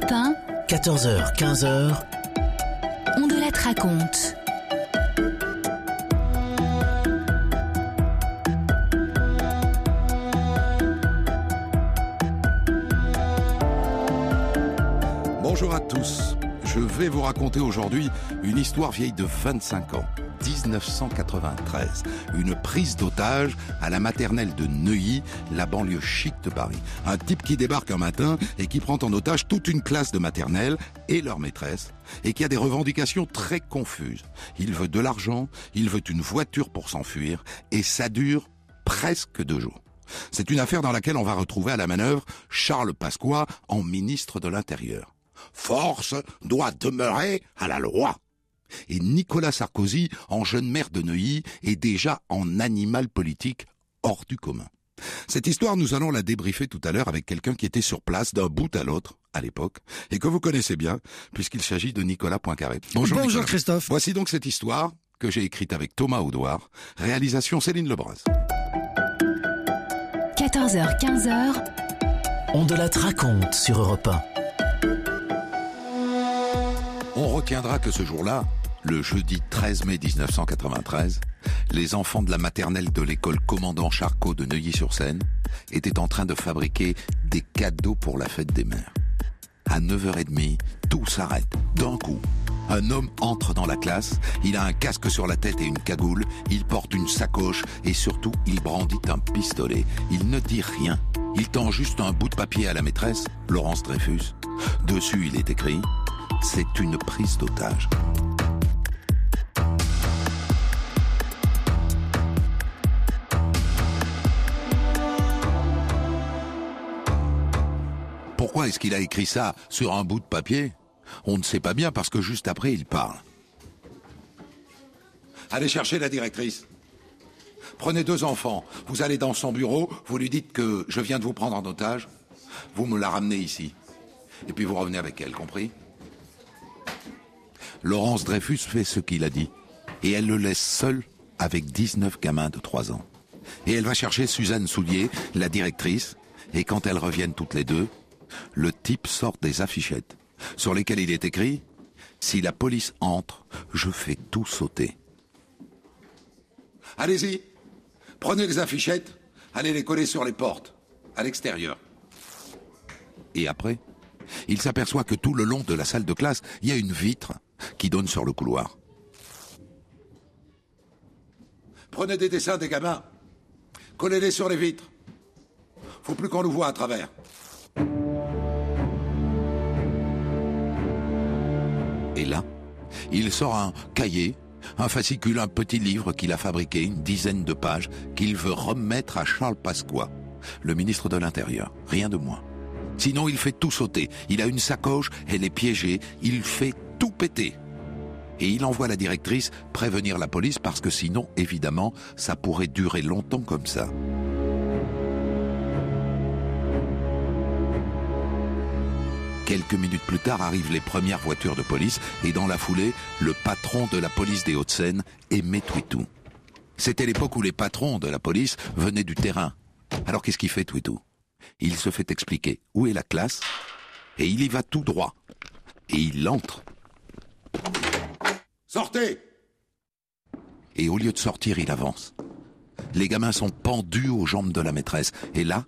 Europe 1, 14h, 15h, on de la raconte. Bonjour à tous. Je vais vous raconter aujourd'hui une histoire vieille de 25 ans. 1993, une prise d'otage à la maternelle de Neuilly, la banlieue chic de Paris. Un type qui débarque un matin et qui prend en otage toute une classe de maternelle et leur maîtresse, et qui a des revendications très confuses. Il veut de l'argent, il veut une voiture pour s'enfuir, et ça dure presque deux jours. C'est une affaire dans laquelle on va retrouver à la manœuvre Charles Pasqua en ministre de l'Intérieur. Force doit demeurer à la loi. Et Nicolas Sarkozy, en jeune maire de Neuilly, est déjà en animal politique hors du commun. Cette histoire, nous allons la débriefer tout à l'heure avec quelqu'un qui était sur place d'un bout à l'autre à l'époque et que vous connaissez bien puisqu'il s'agit de Nicolas Poincaré. Bonjour, Nicolas. Christophe. Voici donc cette histoire que j'ai écrite avec Thomas Audouard, réalisation Céline Lebras. 14h, 15h, on de la raconte sur Europe 1. On retiendra que ce jour-là, le jeudi 13 mai 1993, les enfants de la maternelle de l'école commandant Charcot de Neuilly-sur-Seine étaient en train de fabriquer des cadeaux pour la fête des mères. À 9h30, tout s'arrête, d'un coup. Un homme entre dans la classe, il a un casque sur la tête et une cagoule, il porte une sacoche et surtout il brandit un pistolet. Il ne dit rien, il tend juste un bout de papier à la maîtresse, Laurence Dreyfus. Dessus il est écrit « C'est une prise d'otage ». Est-ce qu'il a écrit ça sur un bout de papier? On ne sait pas bien parce que juste après il parle. Allez chercher la directrice. Prenez deux enfants, vous allez dans son bureau, vous lui dites que je viens de vous prendre en otage, vous me la ramenez ici. Et puis vous revenez avec elle, compris? Laurence Dreyfus fait ce qu'il a dit. Et elle le laisse seul avec 19 gamins de 3 ans. Et elle va chercher Suzanne Soulier, la directrice, et quand elles reviennent toutes les deux, le type sort des affichettes sur lesquelles il est écrit Si la police entre, je fais tout sauter. Allez-y, prenez les affichettes, allez les coller sur les portes, à l'extérieur. Et après, il s'aperçoit que tout le long de la salle de classe, il y a une vitre qui donne sur le couloir. Prenez des dessins des gamins, collez-les sur les vitres. Faut plus qu'on nous voit à travers. Et là, il sort un cahier, un fascicule, un petit livre qu'il a fabriqué, une dizaine de pages, qu'il veut remettre à Charles Pasqua, le ministre de l'Intérieur. Rien de moins. Sinon, il fait tout sauter. Il a une sacoche, elle est piégée, il fait tout péter. Et il envoie la directrice prévenir la police parce que sinon, évidemment, ça pourrait durer longtemps comme ça. Quelques minutes plus tard arrivent les premières voitures de police et dans la foulée, le patron de la police des Hauts-de-Seine, Aimé Twitou. C'était l'époque où les patrons de la police venaient du terrain. Alors qu'est-ce qu'il fait Twitou? Il se fait expliquer où est la classe et il y va tout droit. Et il entre. Sortez Et au lieu de sortir, il avance. Les gamins sont pendus aux jambes de la maîtresse. Et là,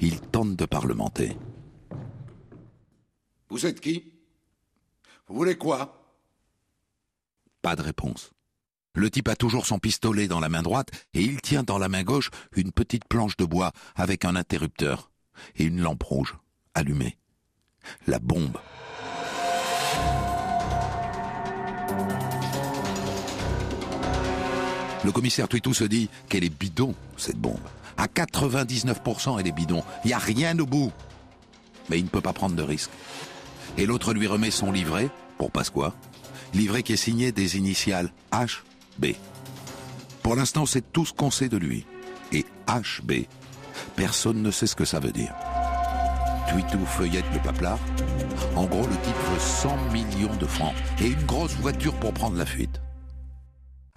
il tente de parlementer. Vous êtes qui? Vous voulez quoi? Pas de réponse. Le type a toujours son pistolet dans la main droite et il tient dans la main gauche une petite planche de bois avec un interrupteur et une lampe rouge allumée. La bombe. Le commissaire Twitou se dit qu'elle est bidon, cette bombe. À 99%, elle est bidon. Il n'y a rien au bout. mais il ne peut pas prendre de risque. Et l'autre lui remet son livret, pour Pasqua, livret qui est signé des initiales HB. Pour l'instant, c'est tout ce qu'on sait de lui. Et HB, personne ne sait ce que ça veut dire. Twitou feuillette le paplard. En gros, le type veut 100 millions de francs et une grosse voiture pour prendre la fuite.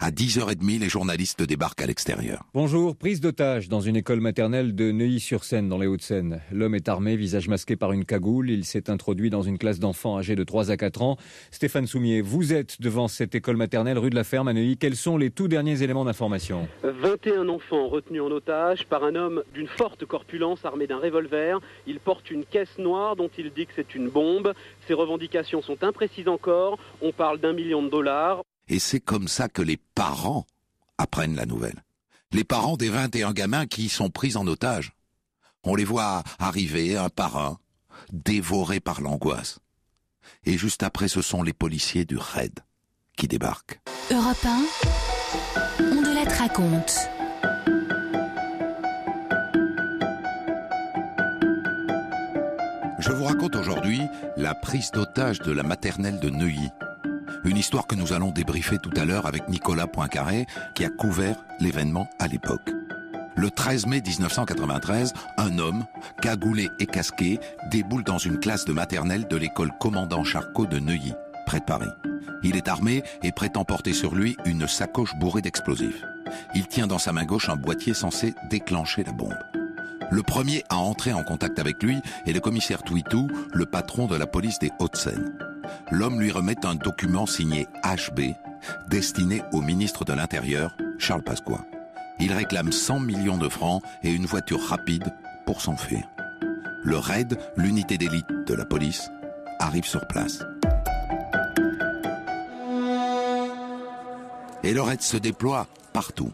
À 10h30, les journalistes débarquent à l'extérieur. Bonjour, prise d'otage dans une école maternelle de Neuilly-sur-Seine, dans les Hauts-de-Seine. L'homme est armé, visage masqué par une cagoule. Il s'est introduit dans une classe d'enfants âgés de 3 à 4 ans. Stéphane Soumier, vous êtes devant cette école maternelle rue de la Ferme à Neuilly. Quels sont les tout derniers éléments d'information? 21 enfants retenus en otage par un homme d'une forte corpulence armé d'un revolver. Il porte une caisse noire dont il dit que c'est une bombe. Ses revendications sont imprécises encore. On parle d'un million de dollars. Et c'est comme ça que les parents apprennent la nouvelle. Les parents des 21 gamins qui y sont pris en otage. On les voit arriver un par un, dévorés par l'angoisse. Et juste après, ce sont les policiers du RAID qui débarquent. Europe 1, on de la raconte. Je vous raconte aujourd'hui la prise d'otage de la maternelle de Neuilly. Une histoire que nous allons débriefer tout à l'heure avec Nicolas Poincaré, qui a couvert l'événement à l'époque. Le 13 mai 1993, un homme, cagoulé et casqué, déboule dans une classe de maternelle de l'école commandant Charcot de Neuilly, près de Paris. Il est armé et prétend porter sur lui une sacoche bourrée d'explosifs. Il tient dans sa main gauche un boîtier censé déclencher la bombe. Le premier à entrer en contact avec lui est le commissaire Twitou, le patron de la police des Hauts-de-Seine. L'homme lui remet un document signé HB, destiné au ministre de l'Intérieur, Charles Pasqua. Il réclame 100 millions de francs et une voiture rapide pour s'enfuir. Le RAID, l'unité d'élite de la police, arrive sur place. Et le RAID se déploie partout,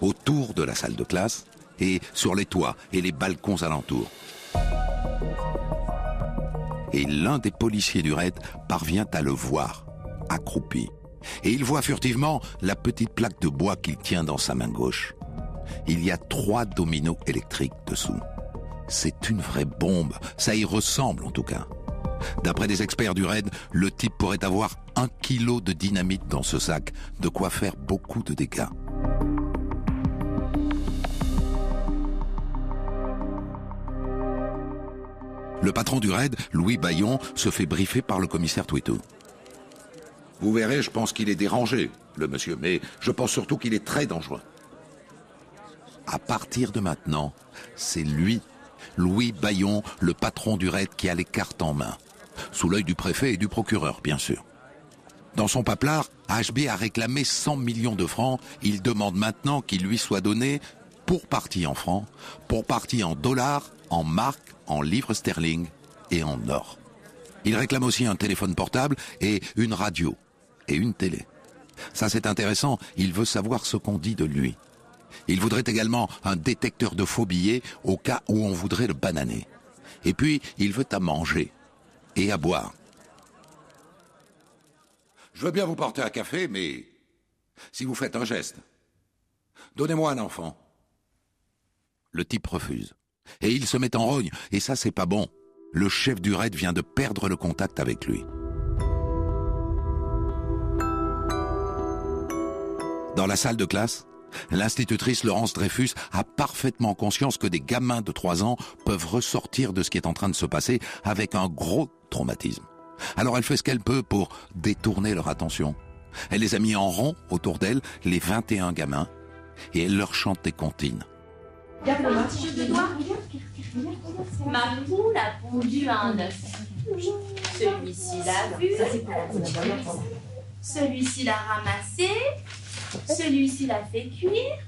autour de la salle de classe et sur les toits et les balcons alentours. Et l'un des policiers du raid parvient à le voir, accroupi. Et il voit furtivement la petite plaque de bois qu'il tient dans sa main gauche. Il y a trois dominos électriques dessous. C'est une vraie bombe, ça y ressemble en tout cas. D'après des experts du raid, le type pourrait avoir un kilo de dynamite dans ce sac, de quoi faire beaucoup de dégâts. Le patron du raid, Louis Bayon, se fait briefer par le commissaire Twitou. Vous verrez, je pense qu'il est dérangé, le monsieur, mais je pense surtout qu'il est très dangereux. À partir de maintenant, c'est lui, Louis Bayon, le patron du raid, qui a les cartes en main. Sous l'œil du préfet et du procureur, bien sûr. Dans son paplard, HB a réclamé 100 millions de francs. Il demande maintenant qu'il lui soit donné pour partie en francs, pour partie en dollars, en marques, en livres sterling et en or. Il réclame aussi un téléphone portable et une radio et une télé. Ça c'est intéressant, il veut savoir ce qu'on dit de lui. Il voudrait également un détecteur de faux billets au cas où on voudrait le bananer. Et puis, il veut à manger et à boire. Je veux bien vous porter un café, mais si vous faites un geste, donnez-moi un enfant. Le type refuse. Et il se met en rogne, et ça c'est pas bon. Le chef du raid vient de perdre le contact avec lui. Dans la salle de classe, l'institutrice Laurence Dreyfus a parfaitement conscience que des gamins de 3 ans peuvent ressortir de ce qui est en train de se passer avec un gros traumatisme. Alors elle fait ce qu'elle peut pour détourner leur attention. Elle les a mis en rond autour d'elle, les 21 gamins, et elle leur chante des comptines. Ma poule a pondu un œuf. Celui-ci l'a vu. Celui-ci l'a ramassé. Celui-ci l'a fait cuire.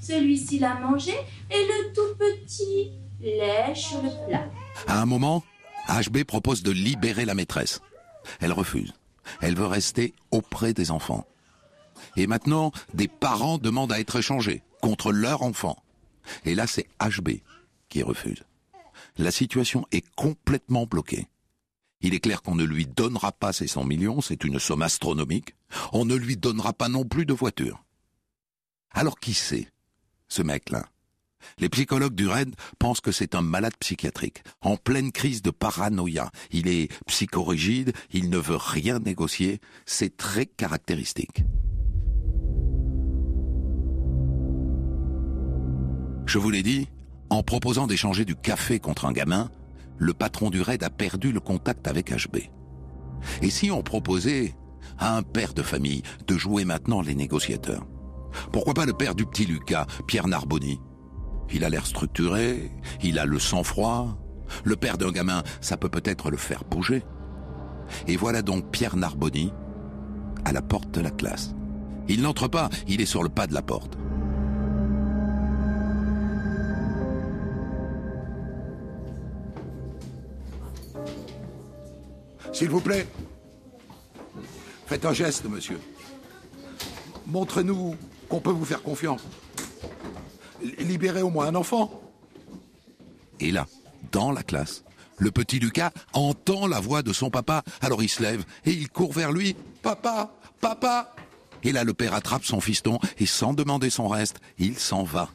Celui-ci l'a mangé. Et le tout petit lèche le plat. À un moment, HB propose de libérer la maîtresse. Elle refuse. Elle veut rester auprès des enfants. Et maintenant, des parents demandent à être échangés contre leur enfant. Et là, c'est HB qui refuse. La situation est complètement bloquée. Il est clair qu'on ne lui donnera pas ces 100 millions, c'est une somme astronomique. On ne lui donnera pas non plus de voiture. Alors qui c'est, ce mec-là? Les psychologues du RAID pensent que c'est un malade psychiatrique, en pleine crise de paranoïa. Il est psychorigide, il ne veut rien négocier, c'est très caractéristique. Je vous l'ai dit, en proposant d'échanger du café contre un gamin, le patron du RAID a perdu le contact avec HB. Et si on proposait à un père de famille de jouer maintenant les négociateurs? Pourquoi pas le père du petit Lucas, Pierre Narboni? Il a l'air structuré, il a le sang-froid. Le père d'un gamin, ça peut peut-être le faire bouger. Et voilà donc Pierre Narboni à la porte de la classe. Il n'entre pas, il est sur le pas de la porte. S'il vous plaît, faites un geste, monsieur. Montrez-nous qu'on peut vous faire confiance. Libérez au moins un enfant. Et là, dans la classe, le petit Lucas entend la voix de son papa, alors il se lève et il court vers lui. Papa, papa Et là, le père attrape son fiston et sans demander son reste, il s'en va.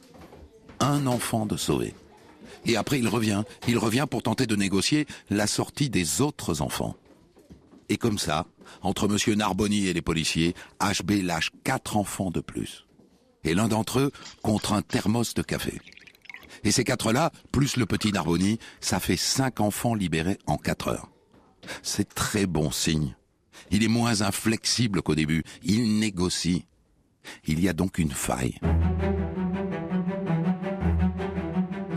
Un enfant de sauvé. Et après, il revient. Il revient pour tenter de négocier la sortie des autres enfants. Et comme ça, entre Monsieur Narboni et les policiers, HB lâche quatre enfants de plus. Et l'un d'entre eux contre un thermos de café. Et ces quatre-là, plus le petit Narboni, ça fait cinq enfants libérés en quatre heures. C'est très bon signe. Il est moins inflexible qu'au début. Il négocie. Il y a donc une faille.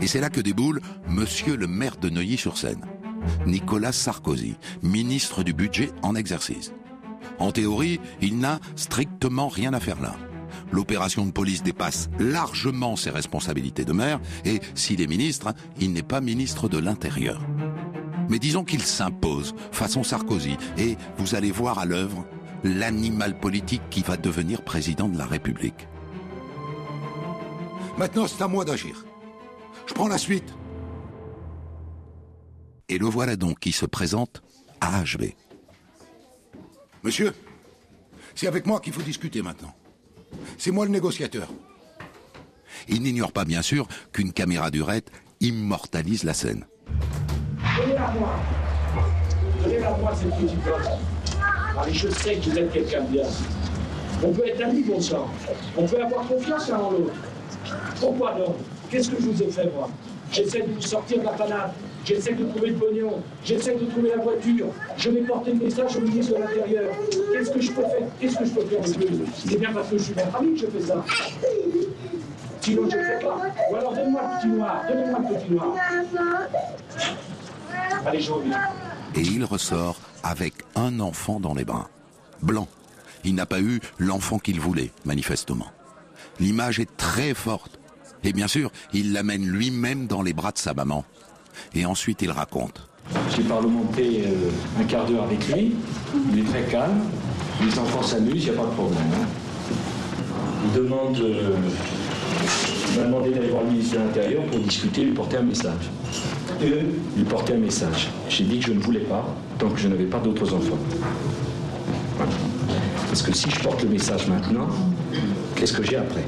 Et c'est là que déboule Monsieur le maire de Neuilly-sur-Seine. Nicolas Sarkozy, ministre du budget en exercice. En théorie, il n'a strictement rien à faire là. L'opération de police dépasse largement ses responsabilités de maire et s'il est ministre, il n'est pas ministre de l'Intérieur. Mais disons qu'il s'impose façon Sarkozy et vous allez voir à l'œuvre l'animal politique qui va devenir président de la République. Maintenant, c'est à moi d'agir. Je prends la suite. Et le voilà donc qui se présente à HB. Monsieur, c'est avec moi qu'il faut discuter maintenant. C'est moi le négociateur. Il n'ignore pas bien sûr qu'une caméra du RET immortalise la scène. Donnez-la moi. Donnez-la moi cette petite. Allez, je sais que vous êtes quelqu'un de bien. On peut être amis, bon sang. On peut avoir confiance l'un en l'autre. Pourquoi donc? Qu'est-ce que je vous ai fait, moi? J'essaie de vous sortir de la panade. J'essaie de trouver le pognon. J'essaie de trouver la voiture. Je vais porter le message au ministre de l'Intérieur. Qu'est-ce que je peux faire? Qu'est-ce que je peux faire C'est bien parce que je suis votre ami que je fais ça. Sinon, je ne fais pas. Ou alors, donne-moi le petit noir. Donnez-moi le petit noir. Allez, je reviens. Et il ressort avec un enfant dans les bras. Blanc. Il n'a pas eu l'enfant qu'il voulait, manifestement. L'image est très forte. Et bien sûr, il l'amène lui-même dans les bras de sa maman. Et ensuite, il raconte. J'ai parlementé euh, un quart d'heure avec lui. Il est très calme. Les enfants s'amusent, il n'y a pas de problème. hein. Il demande. euh, m'a demandé d'aller voir le ministre de l'Intérieur pour discuter, lui porter un message. Lui porter un message. J'ai dit que je ne voulais pas, tant que je n'avais pas d'autres enfants. Parce que si je porte le message maintenant, qu'est-ce que j'ai après?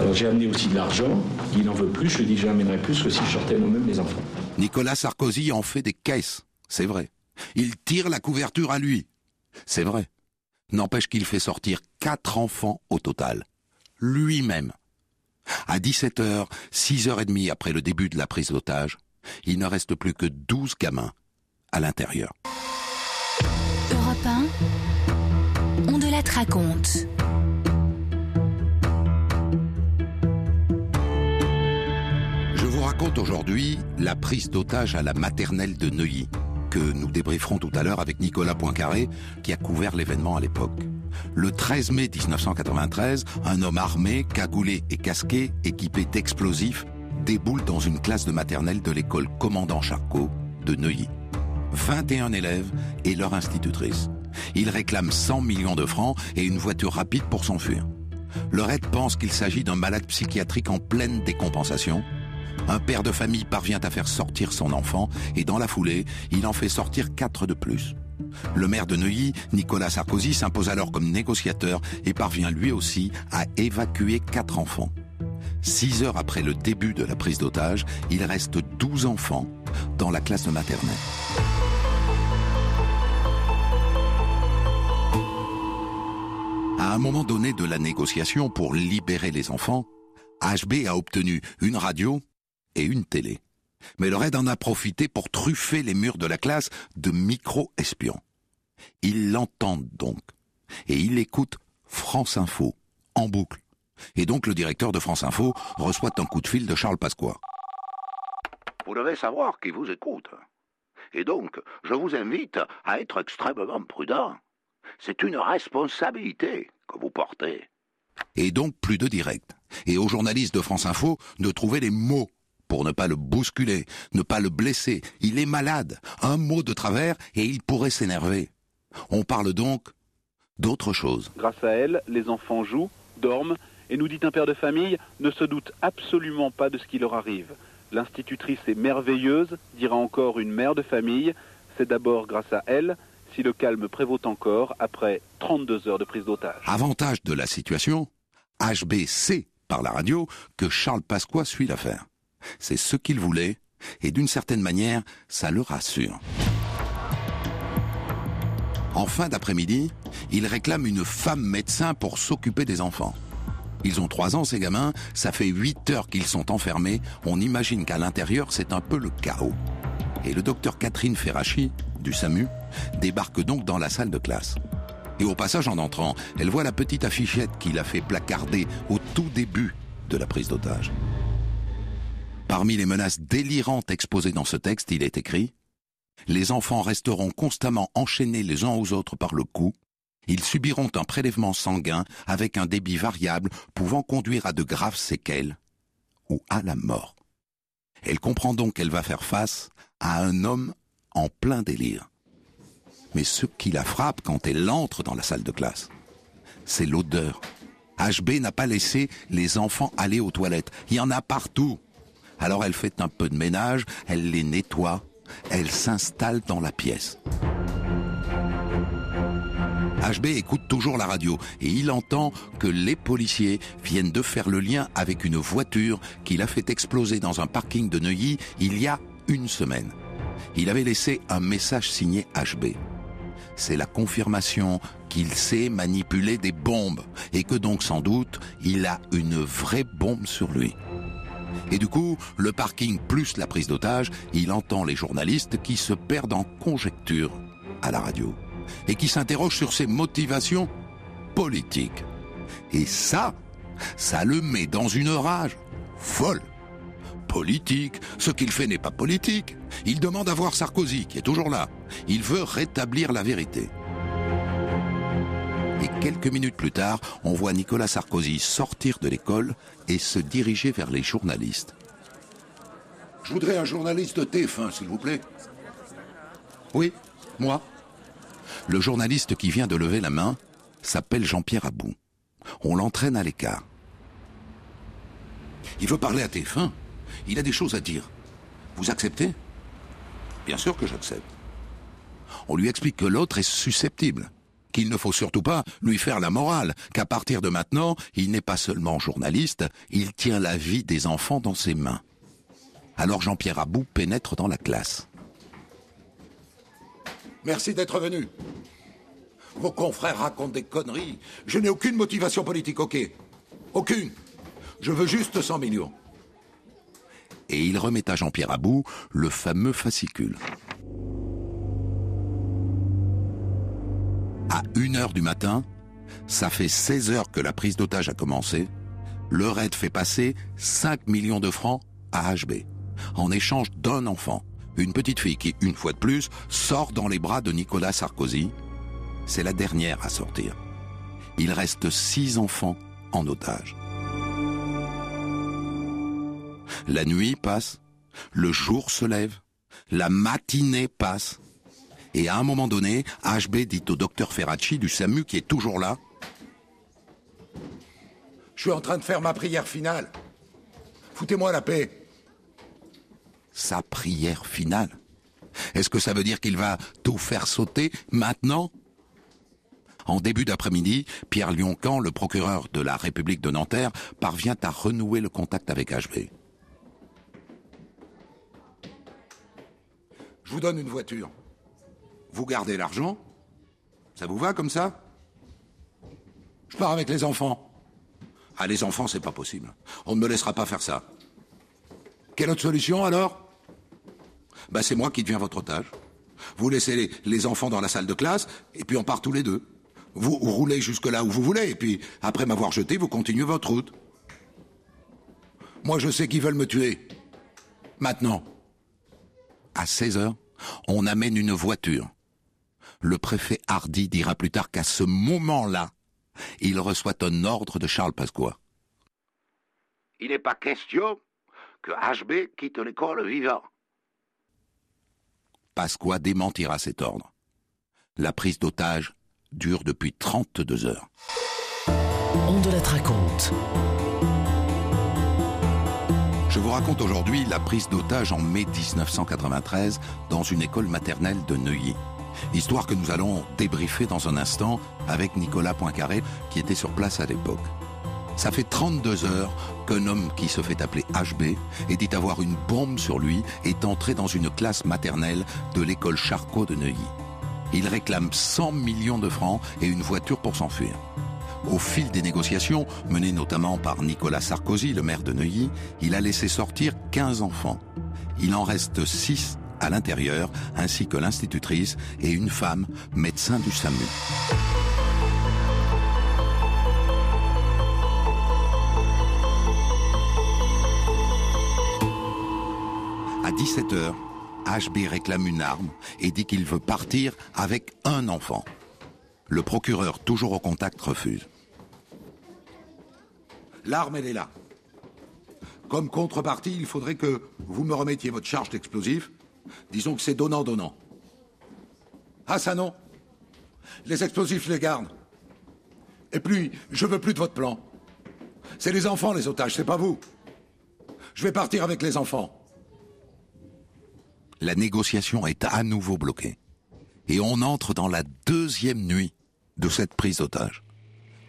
Alors j'ai amené aussi de l'argent. Il n'en veut plus. Je lui dis n'amènerai plus que si je sortais moi-même les enfants. Nicolas Sarkozy en fait des caisses, c'est vrai. Il tire la couverture à lui, c'est vrai. N'empêche qu'il fait sortir quatre enfants au total, lui-même. À 17h, 6h30 après le début de la prise d'otage, il ne reste plus que 12 gamins à l'intérieur. Europe 1, on de la raconte. Raconte aujourd'hui la prise d'otage à la maternelle de Neuilly, que nous débrieferons tout à l'heure avec Nicolas Poincaré, qui a couvert l'événement à l'époque. Le 13 mai 1993, un homme armé, cagoulé et casqué, équipé d'explosifs, déboule dans une classe de maternelle de l'école Commandant Charcot de Neuilly. 21 élèves et leur institutrice. Il réclame 100 millions de francs et une voiture rapide pour s'enfuir. Le RAID pense qu'il s'agit d'un malade psychiatrique en pleine décompensation. Un père de famille parvient à faire sortir son enfant et dans la foulée, il en fait sortir quatre de plus. Le maire de Neuilly, Nicolas Sarkozy, s'impose alors comme négociateur et parvient lui aussi à évacuer quatre enfants. Six heures après le début de la prise d'otage, il reste 12 enfants dans la classe maternelle. À un moment donné de la négociation pour libérer les enfants, HB a obtenu une radio et une télé. Mais le raid en a profité pour truffer les murs de la classe de micro-espions. Ils l'entendent donc. Et il écoute France Info, en boucle. Et donc le directeur de France Info reçoit un coup de fil de Charles Pasqua. Vous devez savoir qui vous écoute. Et donc, je vous invite à être extrêmement prudent. C'est une responsabilité que vous portez. Et donc plus de direct. Et aux journalistes de France Info de trouver les mots pour ne pas le bousculer, ne pas le blesser. Il est malade. Un mot de travers et il pourrait s'énerver. On parle donc d'autre chose. Grâce à elle, les enfants jouent, dorment, et nous dit un père de famille, ne se doute absolument pas de ce qui leur arrive. L'institutrice est merveilleuse, dira encore une mère de famille. C'est d'abord grâce à elle si le calme prévaut encore après 32 heures de prise d'otage. Avantage de la situation, HB sait par la radio que Charles Pasqua suit l'affaire. C'est ce qu'il voulait, et d'une certaine manière, ça le rassure. En fin d'après-midi, il réclame une femme médecin pour s'occuper des enfants. Ils ont trois ans, ces gamins, ça fait huit heures qu'ils sont enfermés, on imagine qu'à l'intérieur, c'est un peu le chaos. Et le docteur Catherine Ferrachi, du SAMU, débarque donc dans la salle de classe. Et au passage, en entrant, elle voit la petite affichette qu'il a fait placarder au tout début de la prise d'otage. Parmi les menaces délirantes exposées dans ce texte, il est écrit Les enfants resteront constamment enchaînés les uns aux autres par le cou. Ils subiront un prélèvement sanguin avec un débit variable pouvant conduire à de graves séquelles ou à la mort. Elle comprend donc qu'elle va faire face à un homme en plein délire. Mais ce qui la frappe quand elle entre dans la salle de classe, c'est l'odeur. HB n'a pas laissé les enfants aller aux toilettes. Il y en a partout. Alors elle fait un peu de ménage, elle les nettoie, elle s'installe dans la pièce. HB écoute toujours la radio et il entend que les policiers viennent de faire le lien avec une voiture qu'il a fait exploser dans un parking de Neuilly il y a une semaine. Il avait laissé un message signé HB. C'est la confirmation qu'il sait manipuler des bombes et que donc sans doute il a une vraie bombe sur lui. Et du coup, le parking plus la prise d'otage, il entend les journalistes qui se perdent en conjectures à la radio et qui s'interrogent sur ses motivations politiques. Et ça, ça le met dans une rage folle. Politique, ce qu'il fait n'est pas politique. Il demande à voir Sarkozy, qui est toujours là. Il veut rétablir la vérité. Et quelques minutes plus tard, on voit Nicolas Sarkozy sortir de l'école et se diriger vers les journalistes. Je voudrais un journaliste TF1, s'il vous plaît. Oui, moi. Le journaliste qui vient de lever la main s'appelle Jean-Pierre Abou. On l'entraîne à l'écart. Il veut parler à TF1. Il a des choses à dire. Vous acceptez? Bien sûr que j'accepte. On lui explique que l'autre est susceptible, qu'il ne faut surtout pas lui faire la morale, qu'à partir de maintenant, il n'est pas seulement journaliste, il tient la vie des enfants dans ses mains. Alors Jean-Pierre Abou pénètre dans la classe. Merci d'être venu. Vos confrères racontent des conneries. Je n'ai aucune motivation politique, ok Aucune. Je veux juste 100 millions. Et il remet à Jean-Pierre Abou le fameux fascicule. À 1 heure du matin, ça fait 16 heures que la prise d'otage a commencé, le raid fait passer 5 millions de francs à HB, en échange d'un enfant, une petite fille qui, une fois de plus, sort dans les bras de Nicolas Sarkozy. C'est la dernière à sortir. Il reste six enfants en otage. La nuit passe, le jour se lève, la matinée passe, et à un moment donné, HB dit au docteur Ferracci du SAMU qui est toujours là Je suis en train de faire ma prière finale. Foutez-moi la paix. Sa prière finale Est-ce que ça veut dire qu'il va tout faire sauter maintenant? En début d'après-midi, Pierre Lioncan, le procureur de la République de Nanterre, parvient à renouer le contact avec HB. Je vous donne une voiture. Vous gardez l'argent Ça vous va comme ça? Je pars avec les enfants. Ah, les enfants, c'est pas possible. On ne me laissera pas faire ça. Quelle autre solution alors? Ben, c'est moi qui deviens votre otage. Vous laissez les, les, enfants dans la salle de classe, et puis on part tous les deux. Vous roulez jusque là où vous voulez, et puis après m'avoir jeté, vous continuez votre route. Moi, je sais qu'ils veulent me tuer. Maintenant. À 16 heures, on amène une voiture. Le préfet Hardy dira plus tard qu'à ce moment-là, il reçoit un ordre de Charles Pasqua. Il n'est pas question que HB quitte l'école vivant. Pasqua démentira cet ordre. La prise d'otage dure depuis 32 heures. On de la raconte. Je vous raconte aujourd'hui la prise d'otage en mai 1993 dans une école maternelle de Neuilly. Histoire que nous allons débriefer dans un instant avec Nicolas Poincaré qui était sur place à l'époque. Ça fait 32 heures qu'un homme qui se fait appeler HB et dit avoir une bombe sur lui est entré dans une classe maternelle de l'école Charcot de Neuilly. Il réclame 100 millions de francs et une voiture pour s'enfuir. Au fil des négociations, menées notamment par Nicolas Sarkozy, le maire de Neuilly, il a laissé sortir 15 enfants. Il en reste 6 à l'intérieur, ainsi que l'institutrice et une femme, médecin du SAMU. À 17h, HB réclame une arme et dit qu'il veut partir avec un enfant. Le procureur, toujours au contact, refuse. L'arme, elle est là. Comme contrepartie, il faudrait que vous me remettiez votre charge d'explosifs. Disons que c'est donnant-donnant. Ah, ça non Les explosifs, les garde. Et puis, je veux plus de votre plan. C'est les enfants, les otages, c'est pas vous. Je vais partir avec les enfants. La négociation est à nouveau bloquée. Et on entre dans la deuxième nuit de cette prise d'otage.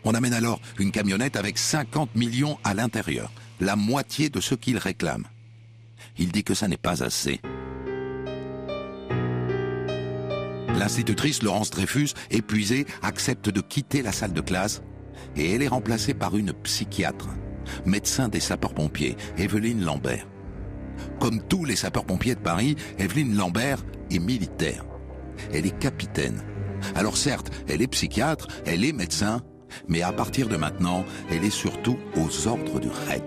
On amène alors une camionnette avec 50 millions à l'intérieur, la moitié de ce qu'il réclame. Il dit que ça n'est pas assez. L'institutrice Laurence Dreyfus, épuisée, accepte de quitter la salle de classe et elle est remplacée par une psychiatre, médecin des sapeurs-pompiers, Evelyne Lambert. Comme tous les sapeurs-pompiers de Paris, Evelyne Lambert est militaire. Elle est capitaine. Alors certes, elle est psychiatre, elle est médecin, mais à partir de maintenant, elle est surtout aux ordres du RAID.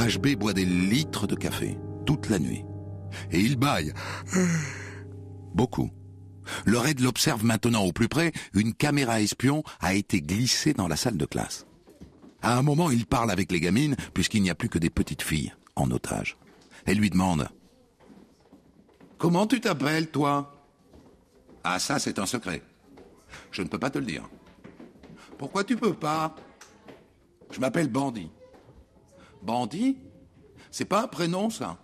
HB boit des litres de café toute la nuit. Et il baille. Beaucoup. Le RAID l'observe maintenant au plus près. Une caméra espion a été glissée dans la salle de classe. À un moment, il parle avec les gamines, puisqu'il n'y a plus que des petites filles en otage. Elle lui demande Comment tu t'appelles, toi? Ah, ça, c'est un secret. Je ne peux pas te le dire. Pourquoi tu peux pas? Je m'appelle Bandit. Bandit C'est pas un prénom, ça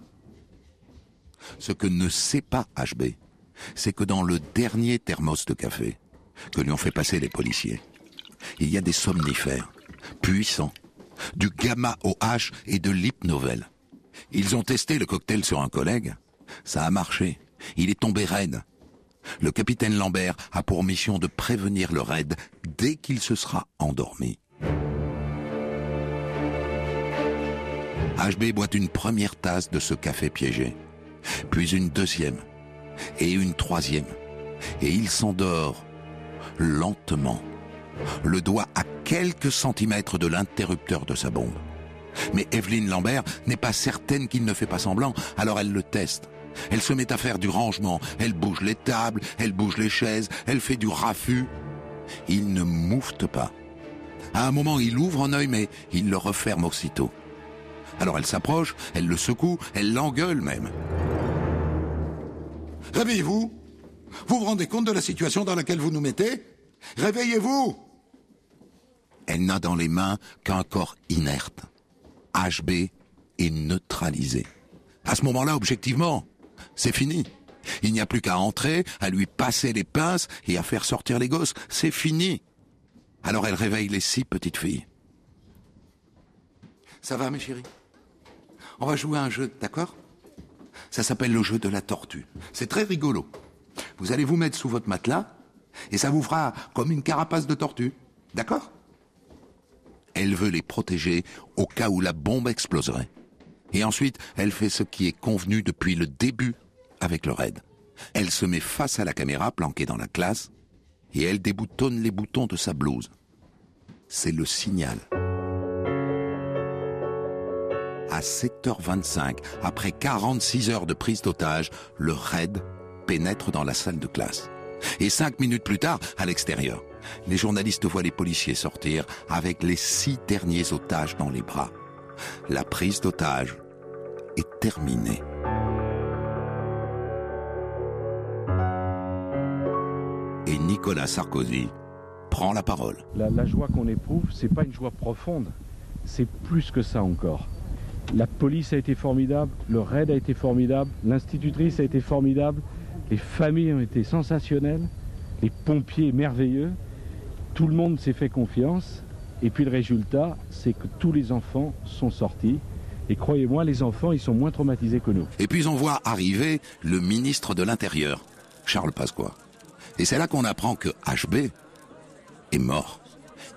Ce que ne sait pas HB, c'est que dans le dernier thermos de café que lui ont fait passer les policiers, il y a des somnifères puissants, du gamma OH et de l'hypnovel. Ils ont testé le cocktail sur un collègue. Ça a marché. Il est tombé raide. Le capitaine Lambert a pour mission de prévenir le raid dès qu'il se sera endormi. HB boit une première tasse de ce café piégé, puis une deuxième, et une troisième, et il s'endort lentement, le doigt à quelques centimètres de l'interrupteur de sa bombe. Mais Evelyne Lambert n'est pas certaine qu'il ne fait pas semblant, alors elle le teste. Elle se met à faire du rangement, elle bouge les tables, elle bouge les chaises, elle fait du raffut. Il ne moufte pas. À un moment, il ouvre un œil, mais il le referme aussitôt. Alors elle s'approche, elle le secoue, elle l'engueule même. Réveillez-vous Vous vous rendez compte de la situation dans laquelle vous nous mettez? Réveillez-vous Elle n'a dans les mains qu'un corps inerte. HB est neutralisé. À ce moment-là, objectivement, c'est fini. Il n'y a plus qu'à entrer, à lui passer les pinces et à faire sortir les gosses. C'est fini. Alors elle réveille les six petites filles. Ça va, mes chéris? On va jouer un jeu, d'accord? Ça s'appelle le jeu de la tortue. C'est très rigolo. Vous allez vous mettre sous votre matelas et ça vous fera comme une carapace de tortue. D'accord? Elle veut les protéger au cas où la bombe exploserait. Et ensuite, elle fait ce qui est convenu depuis le début avec le raid. Elle se met face à la caméra planquée dans la classe et elle déboutonne les boutons de sa blouse. C'est le signal. À 7h25, après 46 heures de prise d'otage, le raid pénètre dans la salle de classe. Et cinq minutes plus tard, à l'extérieur, les journalistes voient les policiers sortir avec les six derniers otages dans les bras. La prise d'otage est terminée. Et Nicolas Sarkozy prend la parole. La, joie qu'on éprouve, c'est pas une joie profonde, c'est plus que ça encore. La police a été formidable, le raid a été formidable, l'institutrice a été formidable, les familles ont été sensationnelles, les pompiers merveilleux, tout le monde s'est fait confiance, et puis le résultat, c'est que tous les enfants sont sortis, et croyez-moi, les enfants, ils sont moins traumatisés que nous. Et puis on voit arriver le ministre de l'Intérieur, Charles Pasqua. Et c'est là qu'on apprend que HB est mort.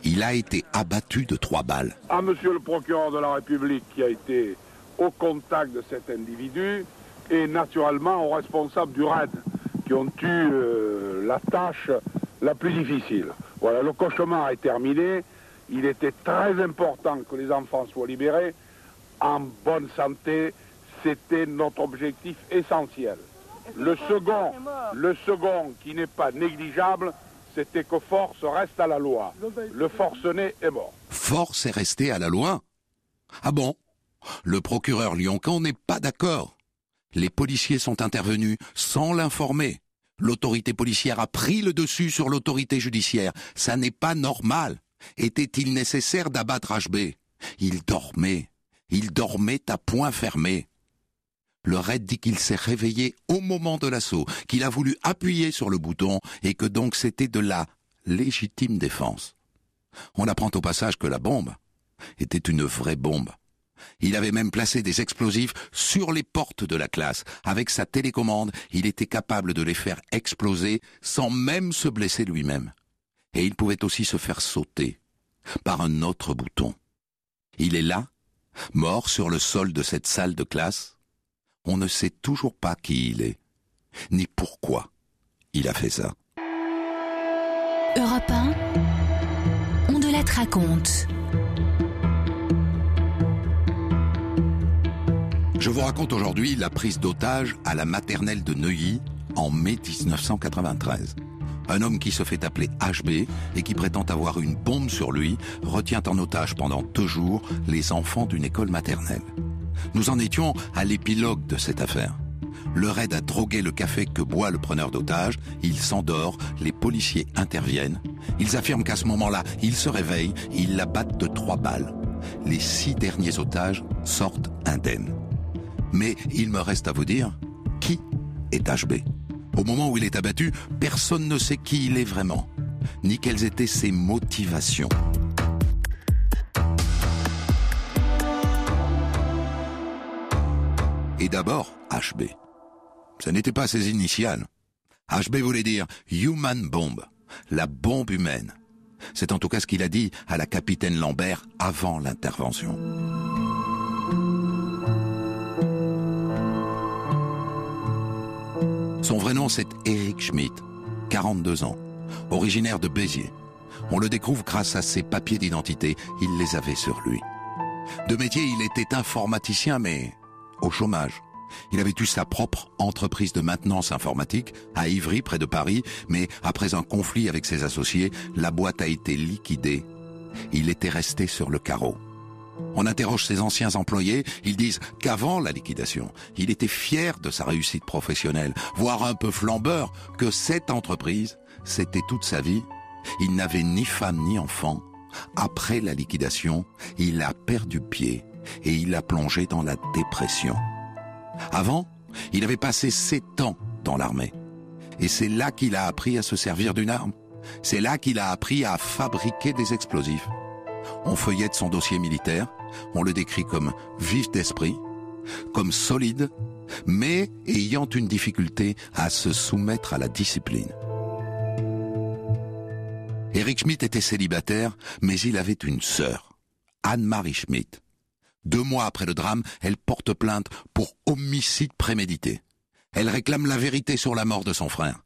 Il a été abattu de trois balles. À monsieur le procureur de la République qui a été au contact de cet individu et naturellement aux responsables du RAID qui ont eu euh, la tâche la plus difficile. Voilà, le cauchemar est terminé. Il était très important que les enfants soient libérés en bonne santé. C'était notre objectif essentiel. Le second, le second qui n'est pas négligeable, c'était que force reste à la loi. Le forcené est mort. Force est resté à la loi Ah bon? Le procureur Lyoncan n'est pas d'accord. Les policiers sont intervenus sans l'informer. L'autorité policière a pris le dessus sur l'autorité judiciaire. Ça n'est pas normal. Était-il nécessaire d'abattre HB Il dormait. Il dormait à point fermé. Le raid dit qu'il s'est réveillé au moment de l'assaut, qu'il a voulu appuyer sur le bouton et que donc c'était de la légitime défense. On apprend au passage que la bombe était une vraie bombe. Il avait même placé des explosifs sur les portes de la classe. Avec sa télécommande, il était capable de les faire exploser sans même se blesser lui-même. Et il pouvait aussi se faire sauter par un autre bouton. Il est là, mort sur le sol de cette salle de classe. On ne sait toujours pas qui il est, ni pourquoi il a fait ça. Europe 1, on de la raconte. Je vous raconte aujourd'hui la prise d'otage à la maternelle de Neuilly en mai 1993. Un homme qui se fait appeler HB et qui prétend avoir une bombe sur lui retient en otage pendant deux jours les enfants d'une école maternelle. Nous en étions à l'épilogue de cette affaire. Le raid a drogué le café que boit le preneur d'otage, il s'endort, les policiers interviennent. Ils affirment qu'à ce moment-là, il se réveille, ils l'abattent de trois balles. Les six derniers otages sortent indemnes. Mais il me reste à vous dire, qui est HB Au moment où il est abattu, personne ne sait qui il est vraiment, ni quelles étaient ses motivations. Et d'abord, HB. Ce n'était pas ses initiales. HB voulait dire Human Bomb, la bombe humaine. C'est en tout cas ce qu'il a dit à la capitaine Lambert avant l'intervention. Son vrai nom, c'est Eric Schmidt, 42 ans, originaire de Béziers. On le découvre grâce à ses papiers d'identité, il les avait sur lui. De métier, il était informaticien, mais au chômage. Il avait eu sa propre entreprise de maintenance informatique à Ivry, près de Paris, mais après un conflit avec ses associés, la boîte a été liquidée. Il était resté sur le carreau. On interroge ses anciens employés, ils disent qu'avant la liquidation, il était fier de sa réussite professionnelle, voire un peu flambeur, que cette entreprise, c'était toute sa vie. Il n'avait ni femme ni enfant. Après la liquidation, il a perdu pied et il a plongé dans la dépression. Avant, Il avait passé sept ans dans l'armée. Et c'est là qu'il a appris à se servir d'une arme. C'est là qu'il a appris à fabriquer des explosifs. On feuillette son dossier militaire, on le décrit comme vif d'esprit, comme solide, mais ayant une difficulté à se soumettre à la discipline. Eric Schmidt était célibataire, mais il avait une sœur, Anne-Marie Schmidt. Deux mois après le drame, elle porte plainte pour homicide prémédité. Elle réclame la vérité sur la mort de son frère.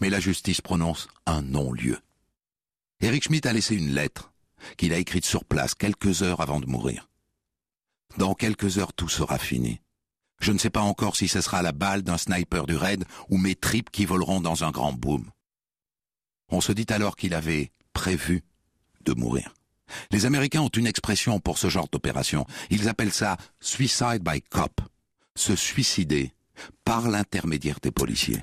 Mais la justice prononce un non-lieu. Eric Schmidt a laissé une lettre qu'il a écrite sur place quelques heures avant de mourir. Dans quelques heures, tout sera fini. Je ne sais pas encore si ce sera la balle d'un sniper du raid ou mes tripes qui voleront dans un grand boom. On se dit alors qu'il avait prévu de mourir. Les Américains ont une expression pour ce genre d'opération. Ils appellent ça suicide by cop. Se suicider par l'intermédiaire des policiers.